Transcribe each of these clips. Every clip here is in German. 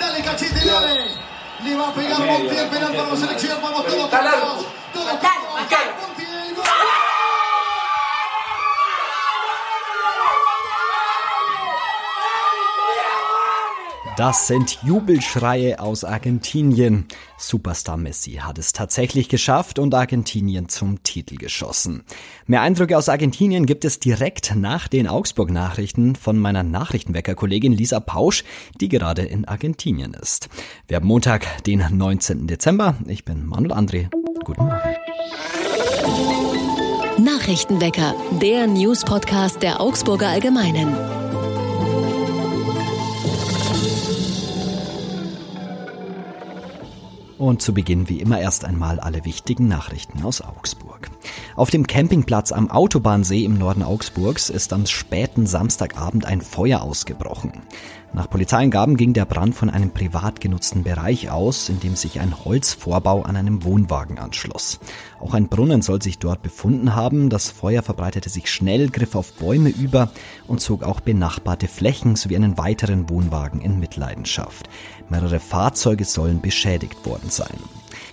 Dale Cachete, dale. Le va a pegar Montiel, penal para la selección. Vamos todos, todos. Todos, Das sind Jubelschreie aus Argentinien. Superstar Messi hat es tatsächlich geschafft und Argentinien zum Titel geschossen. Mehr Eindrücke aus Argentinien gibt es direkt nach den Augsburg-Nachrichten von meiner Nachrichtenwecker-Kollegin Lisa Pausch, die gerade in Argentinien ist. Wir haben Montag, den 19. Dezember. Ich bin Manuel André. Guten Morgen. Nachrichtenwecker, der News-Podcast der Augsburger Allgemeinen. Und zu Beginn wie immer erst einmal alle wichtigen Nachrichten aus Augsburg. Auf dem Campingplatz am Autobahnsee im Norden Augsburgs ist am späten Samstagabend ein Feuer ausgebrochen. Nach Polizeiangaben ging der Brand von einem privat genutzten Bereich aus, in dem sich ein Holzvorbau an einem Wohnwagen anschloss. Auch ein Brunnen soll sich dort befunden haben. Das Feuer verbreitete sich schnell, griff auf Bäume über und zog auch benachbarte Flächen sowie einen weiteren Wohnwagen in Mitleidenschaft. Mehrere Fahrzeuge sollen beschädigt worden sein.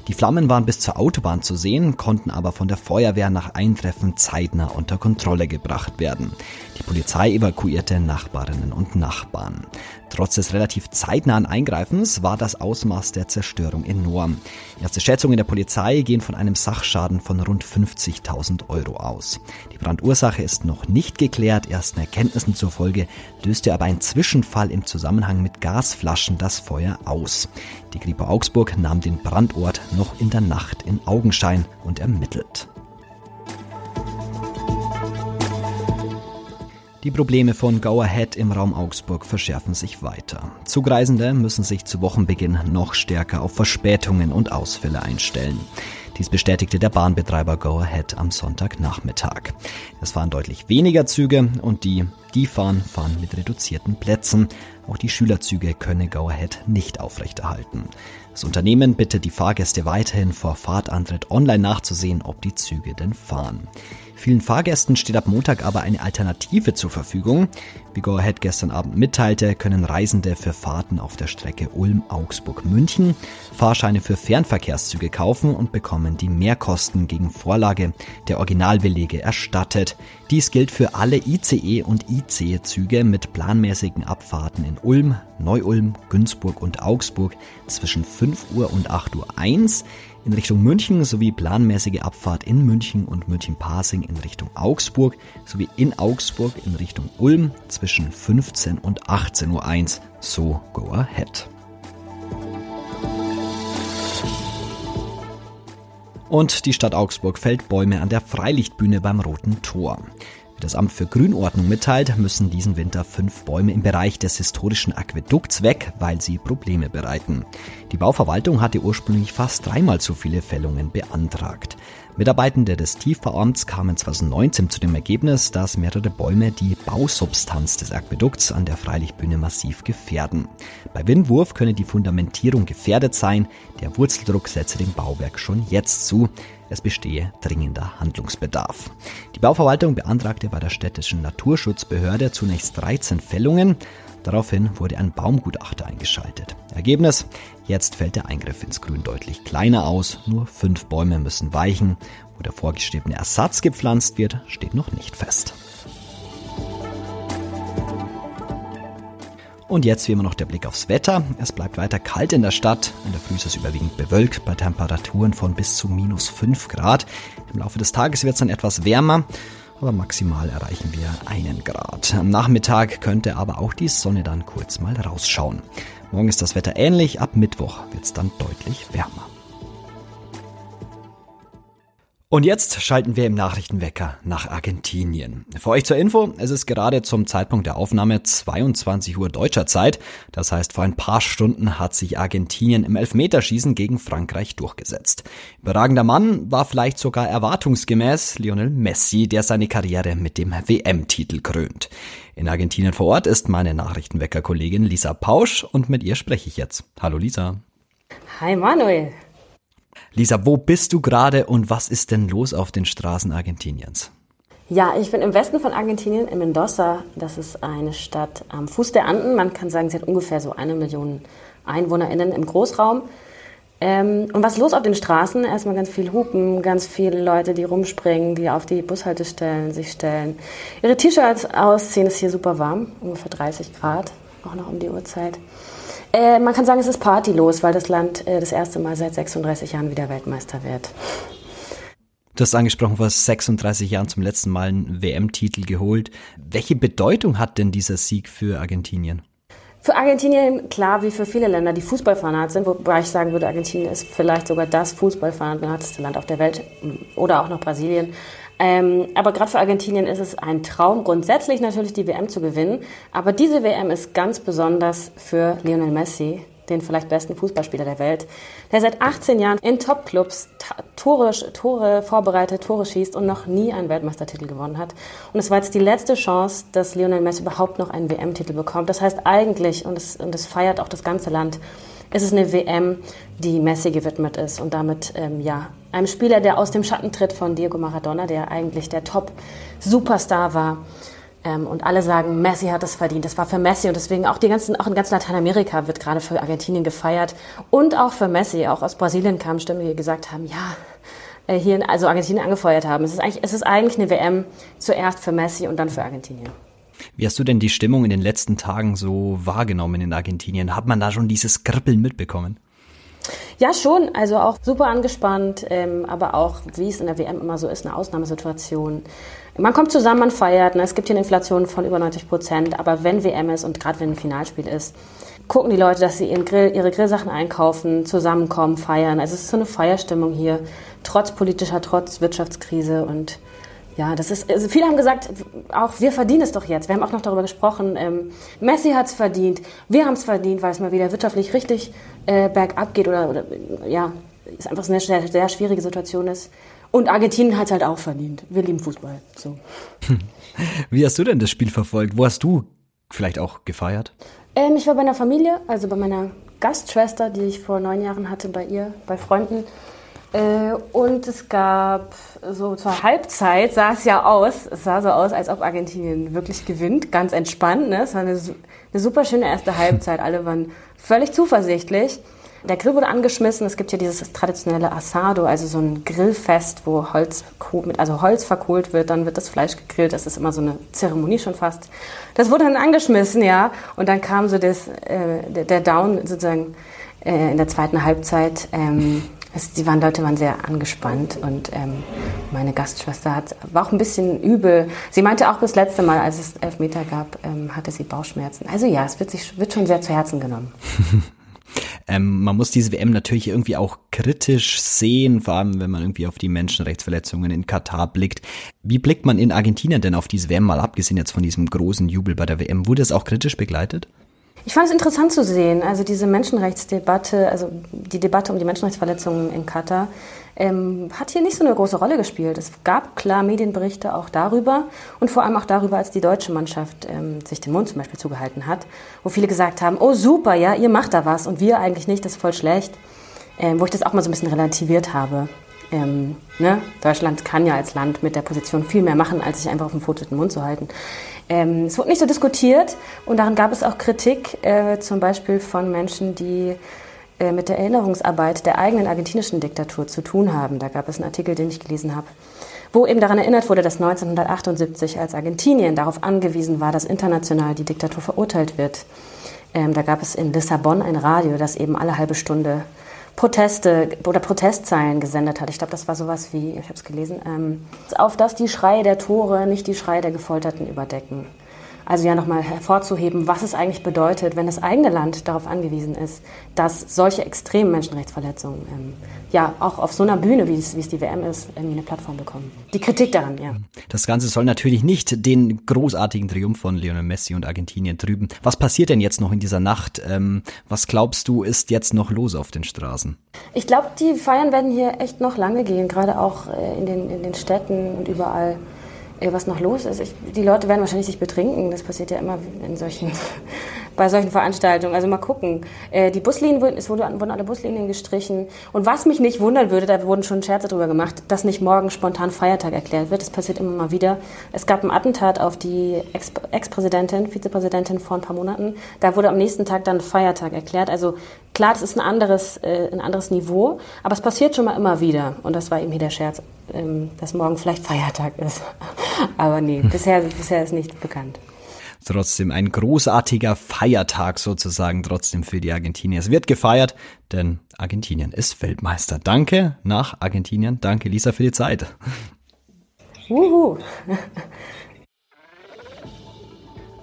Die Flammen waren bis zur Autobahn zu sehen, konnten aber von der Feuerwehr nach Eintreffen zeitnah unter Kontrolle gebracht werden. Die Polizei evakuierte Nachbarinnen und Nachbarn. Trotz des relativ zeitnahen Eingreifens war das Ausmaß der Zerstörung enorm. Erste Schätzungen der Polizei gehen von einem Sachschaden von rund 50.000 Euro aus. Die Brandursache ist noch nicht geklärt. Ersten Erkenntnissen zufolge löste aber ein Zwischenfall im Zusammenhang mit Gasflaschen das Feuer aus. Die Kripo Augsburg nahm den Brandort noch in der Nacht in Augenschein und ermittelt. Die Probleme von Go Ahead im Raum Augsburg verschärfen sich weiter. Zugreisende müssen sich zu Wochenbeginn noch stärker auf Verspätungen und Ausfälle einstellen. Dies bestätigte der Bahnbetreiber Go Ahead am Sonntagnachmittag. Es fahren deutlich weniger Züge und die, die fahren, fahren mit reduzierten Plätzen. Auch die Schülerzüge könne Go Ahead nicht aufrechterhalten. Das Unternehmen bittet die Fahrgäste weiterhin vor Fahrtantritt online nachzusehen, ob die Züge denn fahren. Vielen Fahrgästen steht ab Montag aber eine Alternative zur Verfügung. Wie Go Ahead gestern Abend mitteilte, können Reisende für Fahrten auf der Strecke Ulm-Augsburg-München Fahrscheine für Fernverkehrszüge kaufen und bekommen die Mehrkosten gegen Vorlage der Originalbelege erstattet. Dies gilt für alle ICE und IC-Züge mit planmäßigen Abfahrten in Ulm, Neu-Ulm, Günzburg und Augsburg zwischen 5 Uhr und 8 Uhr 1 in Richtung München sowie planmäßige Abfahrt in München und München-Pasing in Richtung Augsburg sowie in Augsburg in Richtung Ulm zwischen 15 und 18 Uhr 1. So go ahead. Und die Stadt Augsburg fällt Bäume an der Freilichtbühne beim Roten Tor. Wie das Amt für Grünordnung mitteilt, müssen diesen Winter fünf Bäume im Bereich des historischen Aquädukts weg, weil sie Probleme bereiten. Die Bauverwaltung hatte ursprünglich fast dreimal so viele Fällungen beantragt. Mitarbeitende des Tiefbauamts kamen 2019 zu dem Ergebnis, dass mehrere Bäume die Bausubstanz des Aquädukts an der Freilichtbühne massiv gefährden. Bei Windwurf könne die Fundamentierung gefährdet sein, der Wurzeldruck setze dem Bauwerk schon jetzt zu. Es bestehe dringender Handlungsbedarf. Die Bauverwaltung beantragte bei der städtischen Naturschutzbehörde zunächst 13 Fällungen. Daraufhin wurde ein Baumgutachter eingeschaltet. Ergebnis? Jetzt fällt der Eingriff ins Grün deutlich kleiner aus. Nur fünf Bäume müssen weichen. Wo der vorgeschriebene Ersatz gepflanzt wird, steht noch nicht fest. Und jetzt wie immer noch der Blick aufs Wetter. Es bleibt weiter kalt in der Stadt. In der Früh ist es überwiegend bewölkt bei Temperaturen von bis zu minus 5 Grad. Im Laufe des Tages wird es dann etwas wärmer aber maximal erreichen wir einen Grad. Am Nachmittag könnte aber auch die Sonne dann kurz mal rausschauen. Morgen ist das Wetter ähnlich, ab Mittwoch wird es dann deutlich wärmer. Und jetzt schalten wir im Nachrichtenwecker nach Argentinien. Für euch zur Info, es ist gerade zum Zeitpunkt der Aufnahme 22 Uhr deutscher Zeit. Das heißt, vor ein paar Stunden hat sich Argentinien im Elfmeterschießen gegen Frankreich durchgesetzt. Überragender Mann war vielleicht sogar erwartungsgemäß Lionel Messi, der seine Karriere mit dem WM-Titel krönt. In Argentinien vor Ort ist meine Nachrichtenwecker-Kollegin Lisa Pausch und mit ihr spreche ich jetzt. Hallo Lisa. Hi Manuel. Lisa, wo bist du gerade und was ist denn los auf den Straßen Argentiniens? Ja, ich bin im Westen von Argentinien, in Mendoza. Das ist eine Stadt am Fuß der Anden. Man kann sagen, sie hat ungefähr so eine Million EinwohnerInnen im Großraum. Ähm, und was ist los auf den Straßen? Erstmal ganz viel Hupen, ganz viele Leute, die rumspringen, die auf die Bushaltestellen sich stellen. Ihre T-Shirts ausziehen, ist hier super warm, ungefähr 30 Grad, auch noch um die Uhrzeit. Äh, man kann sagen, es ist partylos, weil das Land äh, das erste Mal seit 36 Jahren wieder Weltmeister wird. Du hast angesprochen, vor 36 Jahren zum letzten Mal einen WM-Titel geholt. Welche Bedeutung hat denn dieser Sieg für Argentinien? Für Argentinien, klar, wie für viele Länder, die Fußballfanat sind, wobei ich sagen würde, Argentinien ist vielleicht sogar das Fußballfanateste Land auf der Welt oder auch noch Brasilien. Ähm, aber gerade für Argentinien ist es ein Traum, grundsätzlich natürlich die WM zu gewinnen. Aber diese WM ist ganz besonders für Lionel Messi, den vielleicht besten Fußballspieler der Welt, der seit 18 Jahren in Topclubs Tore, Tore vorbereitet, Tore schießt und noch nie einen Weltmeistertitel gewonnen hat. Und es war jetzt die letzte Chance, dass Lionel Messi überhaupt noch einen WM-Titel bekommt. Das heißt eigentlich, und es, und es feiert auch das ganze Land, ist es eine WM, die Messi gewidmet ist und damit ähm, ja einem Spieler, der aus dem Schatten tritt von Diego Maradona, der eigentlich der Top-Superstar war. Ähm, und alle sagen, Messi hat es verdient. Das war für Messi und deswegen auch die ganzen, auch in ganz Lateinamerika wird gerade für Argentinien gefeiert und auch für Messi. Auch aus Brasilien kamen Stimmen, die gesagt haben, ja, äh, hier also Argentinien angefeuert haben. Es ist eigentlich, es ist eigentlich eine WM zuerst für Messi und dann für Argentinien. Wie hast du denn die Stimmung in den letzten Tagen so wahrgenommen in Argentinien? Hat man da schon dieses Kribbeln mitbekommen? Ja, schon. Also auch super angespannt, ähm, aber auch, wie es in der WM immer so ist, eine Ausnahmesituation. Man kommt zusammen, man feiert. Ne? Es gibt hier eine Inflation von über 90 Prozent. Aber wenn WM ist und gerade wenn ein Finalspiel ist, gucken die Leute, dass sie ihren Grill, ihre Grillsachen einkaufen, zusammenkommen, feiern. Also es ist so eine Feierstimmung hier, trotz politischer, trotz Wirtschaftskrise und ja, das ist, also viele haben gesagt, auch wir verdienen es doch jetzt. Wir haben auch noch darüber gesprochen, ähm, Messi hat es verdient, wir haben es verdient, weil es mal wieder wirtschaftlich richtig äh, bergab geht oder, oder ja, ist einfach eine sehr, sehr schwierige Situation ist. Und Argentinien hat es halt auch verdient. Wir lieben Fußball. So. Wie hast du denn das Spiel verfolgt? Wo hast du vielleicht auch gefeiert? Ähm, ich war bei einer Familie, also bei meiner Gastschwester, die ich vor neun Jahren hatte, bei ihr, bei Freunden. Äh, und es gab so zur Halbzeit sah es ja aus, es sah so aus, als ob Argentinien wirklich gewinnt, ganz entspannt. Ne? Es war eine, eine super schöne erste Halbzeit, alle waren völlig zuversichtlich. Der Grill wurde angeschmissen. Es gibt hier dieses traditionelle Asado, also so ein Grillfest, wo Holz, also Holz verkohlt wird, dann wird das Fleisch gegrillt. Das ist immer so eine Zeremonie schon fast. Das wurde dann angeschmissen, ja. Und dann kam so das, äh, der Down sozusagen äh, in der zweiten Halbzeit. Ähm, es, die waren, Leute waren sehr angespannt und ähm, meine Gastschwester hat, war auch ein bisschen übel. Sie meinte auch bis letzte Mal, als es Elfmeter gab, ähm, hatte sie Bauchschmerzen. Also ja, es wird, sich, wird schon sehr zu Herzen genommen. Ähm, man muss diese WM natürlich irgendwie auch kritisch sehen, vor allem wenn man irgendwie auf die Menschenrechtsverletzungen in Katar blickt. Wie blickt man in Argentinien denn auf diese WM, mal abgesehen jetzt von diesem großen Jubel bei der WM? Wurde es auch kritisch begleitet? Ich fand es interessant zu sehen, also diese Menschenrechtsdebatte, also die Debatte um die Menschenrechtsverletzungen in Katar, ähm, hat hier nicht so eine große Rolle gespielt. Es gab klar Medienberichte auch darüber und vor allem auch darüber, als die deutsche Mannschaft ähm, sich den Mund zum Beispiel zugehalten hat, wo viele gesagt haben, oh super, ja, ihr macht da was und wir eigentlich nicht, das ist voll schlecht. Ähm, wo ich das auch mal so ein bisschen relativiert habe. Ähm, ne? Deutschland kann ja als Land mit der Position viel mehr machen, als sich einfach auf dem Foto den Mund zu halten. Ähm, es wurde nicht so diskutiert und daran gab es auch Kritik, äh, zum Beispiel von Menschen, die äh, mit der Erinnerungsarbeit der eigenen argentinischen Diktatur zu tun haben. Da gab es einen Artikel, den ich gelesen habe, wo eben daran erinnert wurde, dass 1978, als Argentinien darauf angewiesen war, dass international die Diktatur verurteilt wird, ähm, da gab es in Lissabon ein Radio, das eben alle halbe Stunde Proteste oder Protestzeilen gesendet hat. Ich glaube, das war sowas wie, ich habe es gelesen, ähm, auf dass die Schreie der Tore nicht die Schreie der Gefolterten überdecken. Also ja nochmal hervorzuheben, was es eigentlich bedeutet, wenn das eigene Land darauf angewiesen ist, dass solche extremen Menschenrechtsverletzungen ähm, ja auch auf so einer Bühne, wie es, wie es die WM ist, irgendwie eine Plattform bekommen. Die Kritik daran, ja. Das Ganze soll natürlich nicht den großartigen Triumph von Lionel Messi und Argentinien trüben. Was passiert denn jetzt noch in dieser Nacht? Ähm, was glaubst du, ist jetzt noch los auf den Straßen? Ich glaube, die Feiern werden hier echt noch lange gehen, gerade auch äh, in, den, in den Städten und überall was noch los ist. Ich, die Leute werden wahrscheinlich sich betrinken. Das passiert ja immer in solchen bei solchen Veranstaltungen. Also mal gucken. Äh, die Buslinien, es wurden, wurden alle Buslinien gestrichen. Und was mich nicht wundern würde, da wurden schon Scherze drüber gemacht, dass nicht morgen spontan Feiertag erklärt wird. Das passiert immer mal wieder. Es gab ein Attentat auf die Ex-Präsidentin, Vizepräsidentin vor ein paar Monaten. Da wurde am nächsten Tag dann Feiertag erklärt. Also klar, das ist ein anderes, äh, ein anderes Niveau, aber es passiert schon mal immer wieder. Und das war eben hier der Scherz, ähm, dass morgen vielleicht Feiertag ist. Aber nee, bisher, bisher ist nichts bekannt trotzdem ein großartiger Feiertag sozusagen trotzdem für die Argentinier. Es wird gefeiert, denn Argentinien ist Weltmeister. Danke nach Argentinien. Danke Lisa für die Zeit. Uhu.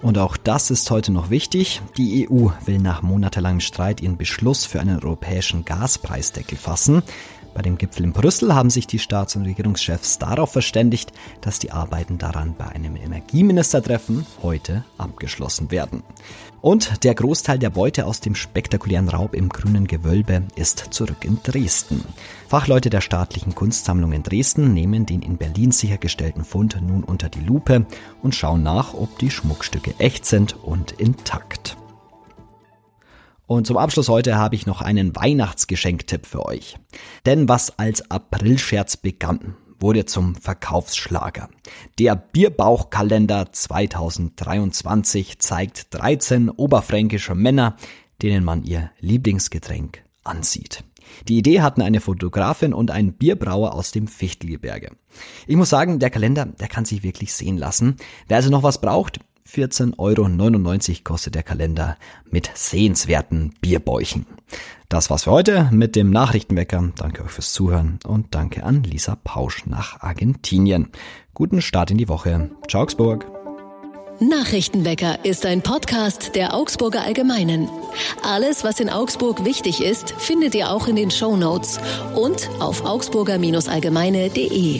Und auch das ist heute noch wichtig. Die EU will nach monatelangem Streit ihren Beschluss für einen europäischen Gaspreisdeckel fassen. Bei dem Gipfel in Brüssel haben sich die Staats- und Regierungschefs darauf verständigt, dass die Arbeiten daran bei einem Energieministertreffen heute abgeschlossen werden. Und der Großteil der Beute aus dem spektakulären Raub im grünen Gewölbe ist zurück in Dresden. Fachleute der staatlichen Kunstsammlung in Dresden nehmen den in Berlin sichergestellten Fund nun unter die Lupe und schauen nach, ob die Schmuckstücke echt sind und intakt. Und zum Abschluss heute habe ich noch einen Weihnachtsgeschenktipp für euch. Denn was als Aprilscherz begann, wurde zum Verkaufsschlager. Der Bierbauchkalender 2023 zeigt 13 oberfränkische Männer, denen man ihr Lieblingsgetränk ansieht. Die Idee hatten eine Fotografin und ein Bierbrauer aus dem Fichtelgebirge. Ich muss sagen, der Kalender, der kann sich wirklich sehen lassen. Wer also noch was braucht, 14,99 Euro kostet der Kalender mit sehenswerten Bierbäuchen. Das war's für heute mit dem Nachrichtenwecker. Danke euch fürs Zuhören und danke an Lisa Pausch nach Argentinien. Guten Start in die Woche. Ciao Augsburg. Nachrichtenwecker ist ein Podcast der Augsburger Allgemeinen. Alles, was in Augsburg wichtig ist, findet ihr auch in den Show Notes und auf augsburger-allgemeine.de.